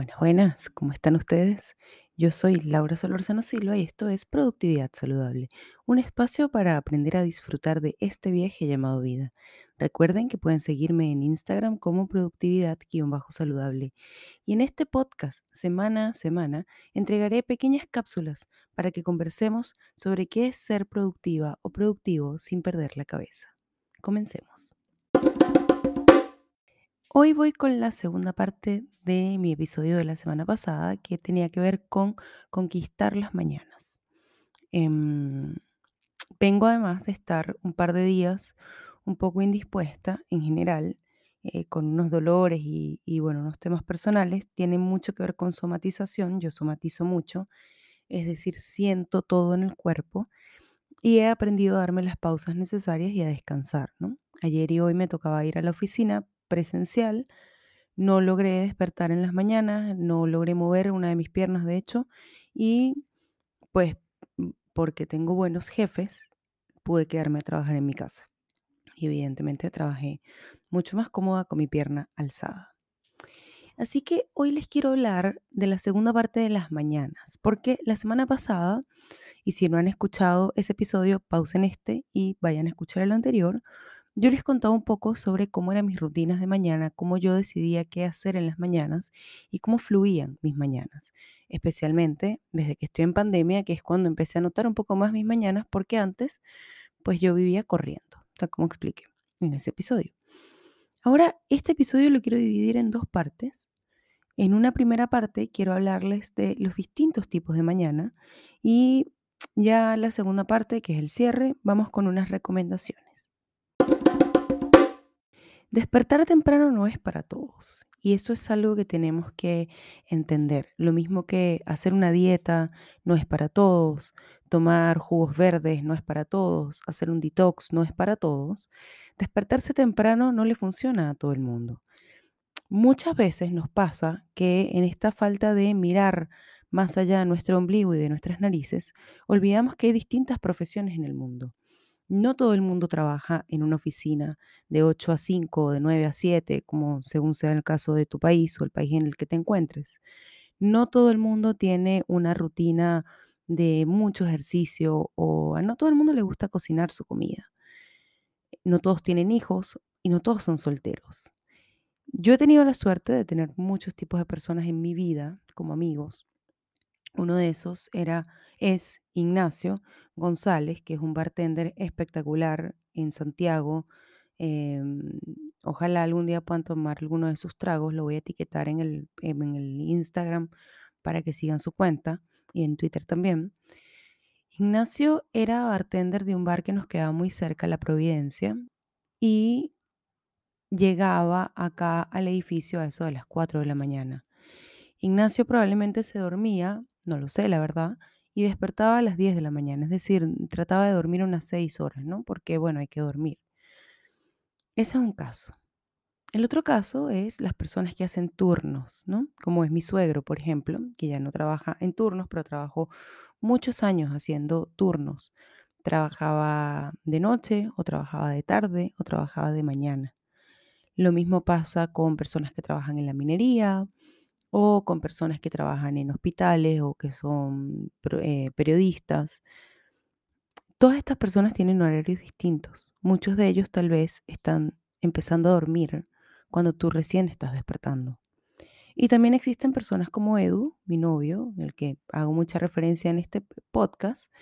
Buenas, buenas, ¿cómo están ustedes? Yo soy Laura Solorzano Silva y esto es Productividad Saludable, un espacio para aprender a disfrutar de este viaje llamado vida. Recuerden que pueden seguirme en Instagram como productividad-saludable. Y en este podcast, semana a semana, entregaré pequeñas cápsulas para que conversemos sobre qué es ser productiva o productivo sin perder la cabeza. Comencemos. Hoy voy con la segunda parte de mi episodio de la semana pasada que tenía que ver con conquistar las mañanas. Em, vengo además de estar un par de días un poco indispuesta en general, eh, con unos dolores y, y, bueno, unos temas personales. Tienen mucho que ver con somatización, yo somatizo mucho, es decir, siento todo en el cuerpo y he aprendido a darme las pausas necesarias y a descansar. Ayer y hoy me tocaba ir a la oficina presencial. No logré despertar en las mañanas, no logré mover una de mis piernas, de hecho, y pues mm, porque tengo buenos jefes, pude quedarme a trabajar en mi casa. Y evidentemente trabajé mucho más cómoda con mi pierna alzada. Así que hoy les quiero hablar de la segunda parte de las mañanas, porque la semana pasada, y si no han escuchado ese episodio, pausen este y vayan a escuchar el anterior, yo les contaba un poco sobre cómo eran mis rutinas de mañana, cómo yo decidía qué hacer en las mañanas y cómo fluían mis mañanas, especialmente desde que estoy en pandemia, que es cuando empecé a notar un poco más mis mañanas, porque antes pues yo vivía corriendo, tal como expliqué en ese episodio. Ahora, este episodio lo quiero dividir en dos partes. En una primera parte quiero hablarles de los distintos tipos de mañana y ya la segunda parte, que es el cierre, vamos con unas recomendaciones. Despertar temprano no es para todos y eso es algo que tenemos que entender. Lo mismo que hacer una dieta no es para todos, tomar jugos verdes no es para todos, hacer un detox no es para todos. Despertarse temprano no le funciona a todo el mundo. Muchas veces nos pasa que en esta falta de mirar más allá de nuestro ombligo y de nuestras narices, olvidamos que hay distintas profesiones en el mundo no todo el mundo trabaja en una oficina de 8 a 5 o de 9 a 7, como según sea el caso de tu país o el país en el que te encuentres. No todo el mundo tiene una rutina de mucho ejercicio o a no todo el mundo le gusta cocinar su comida. No todos tienen hijos y no todos son solteros. Yo he tenido la suerte de tener muchos tipos de personas en mi vida como amigos uno de esos era, es Ignacio González, que es un bartender espectacular en Santiago. Em, ojalá algún día puedan tomar alguno de sus tragos. Lo voy a etiquetar en el, en el Instagram para que sigan su cuenta y en Twitter también. Ignacio era bartender de un bar que nos quedaba muy cerca, La Providencia, y llegaba acá al edificio a eso de las 4 de la mañana. Ignacio probablemente se dormía no lo sé, la verdad, y despertaba a las 10 de la mañana, es decir, trataba de dormir unas 6 horas, ¿no? Porque, bueno, hay que dormir. Ese es un caso. El otro caso es las personas que hacen turnos, ¿no? Como es mi suegro, por ejemplo, que ya no trabaja en turnos, pero trabajó muchos años haciendo turnos. Trabajaba de noche, o trabajaba de tarde, o trabajaba de mañana. Lo mismo pasa con personas que trabajan en la minería, o con personas que trabajan en hospitales o que son eh, periodistas. Todas estas personas tienen horarios distintos. Muchos de ellos tal vez están empezando a dormir cuando tú recién estás despertando. Y también existen personas como Edu, mi novio, el que hago mucha referencia en este podcast.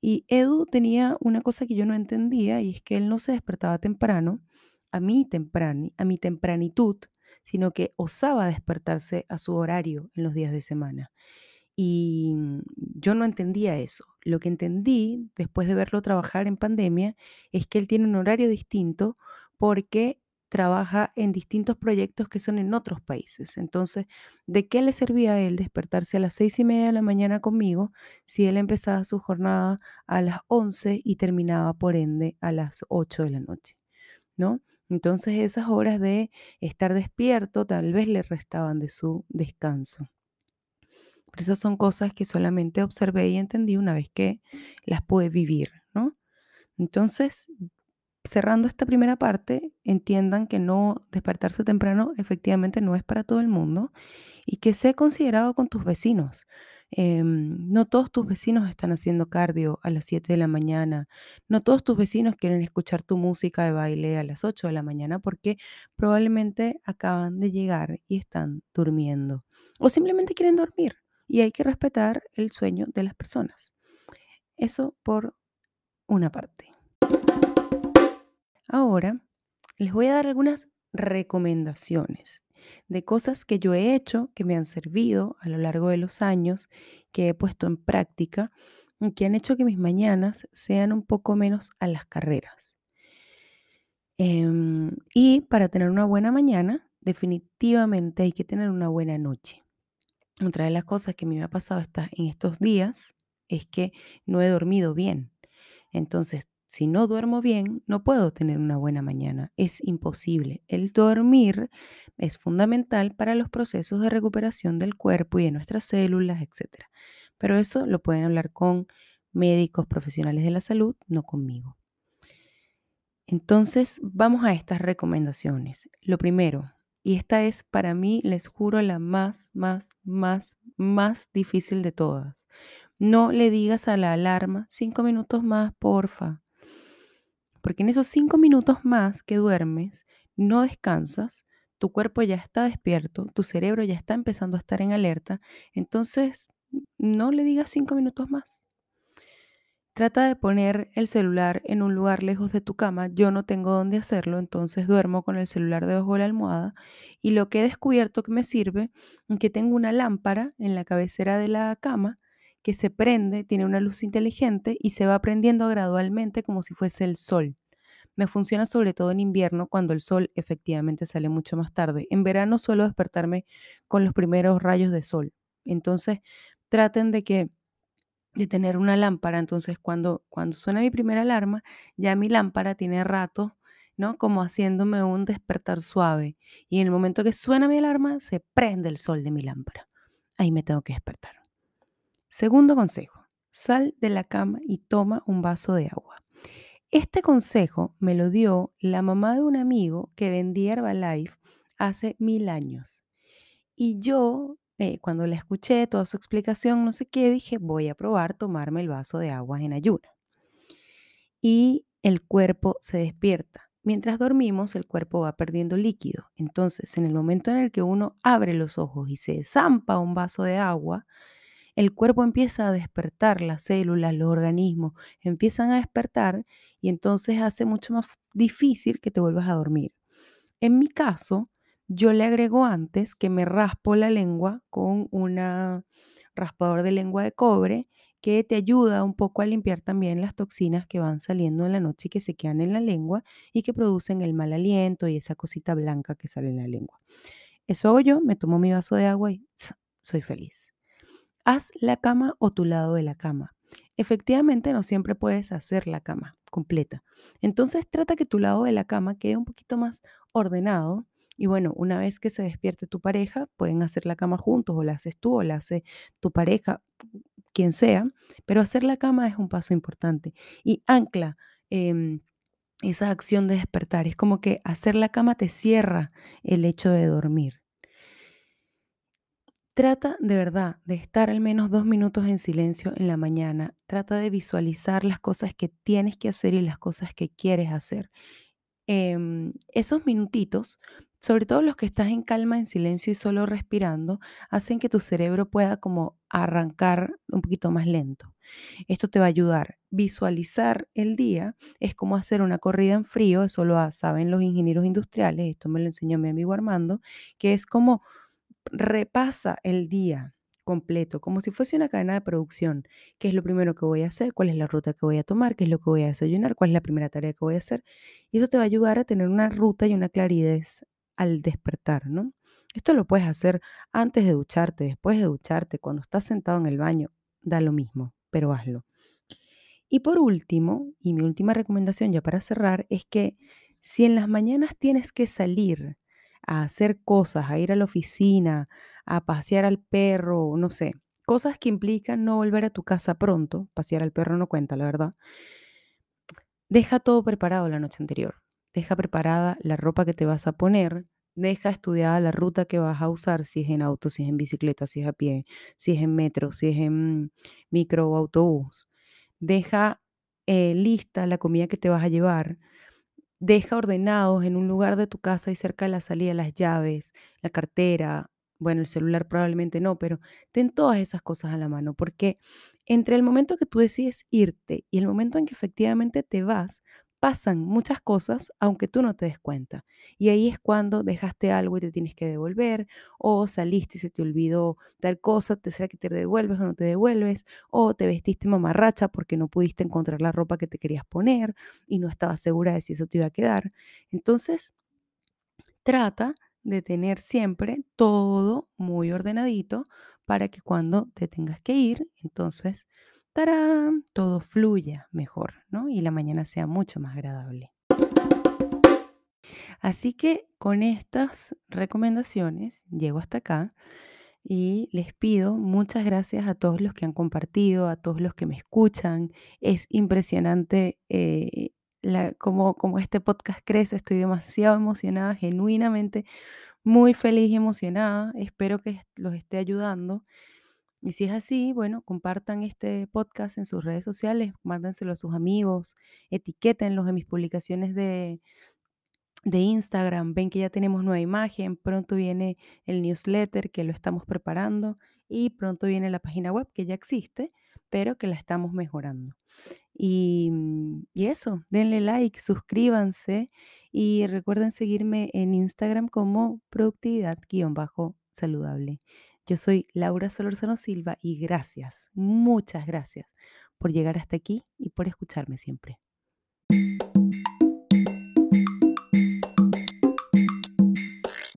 Y Edu tenía una cosa que yo no entendía y es que él no se despertaba temprano, a mí temprano, a mi tempranitud, sino que osaba despertarse a su horario en los días de semana. Y mm, yo no entendía eso. Lo que entendí después de verlo trabajar en pandemia es que él tiene un horario distinto porque trabaja en distintos proyectos que son en otros países. Entonces, ¿de qué le servía a él despertarse a las seis y media de la mañana conmigo si él empezaba su jornada a las once y terminaba por ende a las ocho de la noche? ¿No? Entonces esas horas de estar despierto tal vez le restaban de su descanso. Esas son cosas que solamente observé y entendí una vez que las pude vivir, ¿no? Entonces, cerrando esta primera parte, entiendan que no despertarse temprano efectivamente no es para todo el mundo y que sea considerado con tus vecinos. Em, no todos tus vecinos están haciendo cardio a las 7 de la mañana. No todos tus vecinos quieren escuchar tu música de baile a las 8 de la mañana porque probablemente acaban de llegar y están durmiendo. O simplemente quieren dormir. Y hay que respetar el sueño de las personas. Eso por una parte. Ahora les voy a dar algunas recomendaciones de cosas que yo he hecho, que me han servido a lo largo de los años, que he puesto en práctica y que han hecho que mis mañanas sean un poco menos a las carreras. Em, y para tener una buena mañana, definitivamente hay que tener una buena noche. Otra de las cosas que a mí me ha pasado en estos días es que no he dormido bien. Entonces, si no duermo bien, no puedo tener una buena mañana. Es imposible. El dormir es fundamental para los procesos de recuperación del cuerpo y de nuestras células, etc. Pero eso lo pueden hablar con médicos profesionales de la salud, no conmigo. Entonces, vamos a estas recomendaciones. Lo primero, y esta es para mí, les juro, la más, más, más, más difícil de todas. No le digas a la alarma, cinco minutos más, porfa. Porque en esos cinco minutos más que duermes, no descansas, tu cuerpo ya está despierto, tu cerebro ya está empezando a estar en alerta, entonces no le digas cinco minutos más. Trata de poner el celular en un lugar lejos de tu cama. Yo no tengo dónde hacerlo, entonces duermo con el celular debajo de la almohada. Y lo que he descubierto que me sirve es que tengo una lámpara en la cabecera de la cama que se prende, tiene una luz inteligente y se va prendiendo gradualmente como si fuese el sol. Me funciona sobre todo en invierno cuando el sol efectivamente sale mucho más tarde. En verano suelo despertarme con los primeros rayos de sol. Entonces, traten de que de tener una lámpara, entonces cuando cuando suena mi primera alarma, ya mi lámpara tiene rato, ¿no? Como haciéndome un despertar suave, y en el momento que suena mi alarma, se prende el sol de mi lámpara. Ahí me tengo que despertar. Segundo consejo, sal de la cama y toma un vaso de agua. Este consejo me lo dio la mamá de un amigo que vendía Herbalife hace mil años. Y yo, eh, cuando le escuché toda su explicación, no sé qué, dije, voy a probar tomarme el vaso de agua en ayuna. Y el cuerpo se despierta. Mientras dormimos, el cuerpo va perdiendo líquido. Entonces, en el momento en el que uno abre los ojos y se zampa un vaso de agua, el cuerpo empieza a despertar, las células, los organismos empiezan a despertar y entonces hace mucho más difícil que te vuelvas a dormir. En mi caso, yo le agrego antes que me raspo la lengua con un raspador de lengua de cobre que te ayuda un poco a limpiar también las toxinas que van saliendo en la noche y que se quedan en la lengua y que producen el mal aliento y esa cosita blanca que sale en la lengua. Eso hago yo, me tomo mi vaso de agua y soy feliz. Haz la cama o tu lado de la cama. Efectivamente, no siempre puedes hacer la cama completa. Entonces trata que tu lado de la cama quede un poquito más ordenado. Y bueno, una vez que se despierte tu pareja, pueden hacer la cama juntos, o la haces tú, o la hace tu pareja, quien sea. Pero hacer la cama es un paso importante. Y ancla em, esa acción de despertar. Es como que hacer la cama te cierra el hecho de dormir. Trata de verdad de estar al menos dos minutos en silencio en la mañana. Trata de visualizar las cosas que tienes que hacer y las cosas que quieres hacer. Em, esos minutitos, sobre todo los que estás en calma, en silencio y solo respirando, hacen que tu cerebro pueda como arrancar un poquito más lento. Esto te va a ayudar. Visualizar el día es como hacer una corrida en frío, eso lo saben los ingenieros industriales, esto me lo enseñó mi amigo Armando, que es como repasa el día completo, como si fuese una cadena de producción. ¿Qué es lo primero que voy a hacer? ¿Cuál es la ruta que voy a tomar? ¿Qué es lo que voy a desayunar? ¿Cuál es la primera tarea que voy a hacer? Y eso te va a ayudar a tener una ruta y una claridad al despertar, ¿no? Esto lo puedes hacer antes de ducharte, después de ducharte, cuando estás sentado en el baño, da lo mismo, pero hazlo. Y por último, y mi última recomendación ya para cerrar, es que si en las mañanas tienes que salir a hacer cosas, a ir a la oficina, a pasear al perro, no sé, cosas que implican no volver a tu casa pronto, pasear al perro no cuenta, la verdad. Deja todo preparado la noche anterior. Deja preparada la ropa que te vas a poner, Deja estudiada la ruta que vas a usar, si es en auto, si es en bicicleta, si es a pie, si es en metro, si es en micro o autobús. Deja eh, lista la comida que te vas a llevar. Deja ordenados en un lugar de tu casa y cerca de la salida las llaves, la cartera, bueno, el celular probablemente no, pero ten todas esas cosas a la mano, porque entre el momento que tú decides irte y el momento en que efectivamente te vas, pasan muchas cosas aunque tú no te des cuenta. Y ahí es cuando dejaste algo y te tienes que devolver, o saliste y se te olvidó tal cosa, te será que te devuelves o no te devuelves, o te vestiste mamarracha porque no pudiste encontrar la ropa que te querías poner y no estabas segura de si eso te iba a quedar. Entonces, trata de tener siempre todo muy ordenadito para que cuando te tengas que ir, entonces, todo fluya mejor, ¿no? Y la mañana sea mucho más agradable. Así que con estas recomendaciones llego hasta acá y les pido muchas gracias a todos los que han compartido, a todos los que me escuchan. Es impresionante eh, cómo este podcast crece. Estoy demasiado emocionada, genuinamente muy feliz y emocionada. Espero que los esté ayudando. Y si es así, bueno, compartan este podcast en sus redes sociales, mándenselo a sus amigos, etiquétenlos en mis publicaciones de, de Instagram. Ven que ya tenemos nueva imagen, pronto viene el newsletter que lo estamos preparando y pronto viene la página web que ya existe, pero que la estamos mejorando. Y, mm, y eso, denle like, suscríbanse y recuerden seguirme en Instagram como productividad-saludable. Yo soy Laura Solorzano Silva y gracias, muchas gracias por llegar hasta aquí y por escucharme siempre.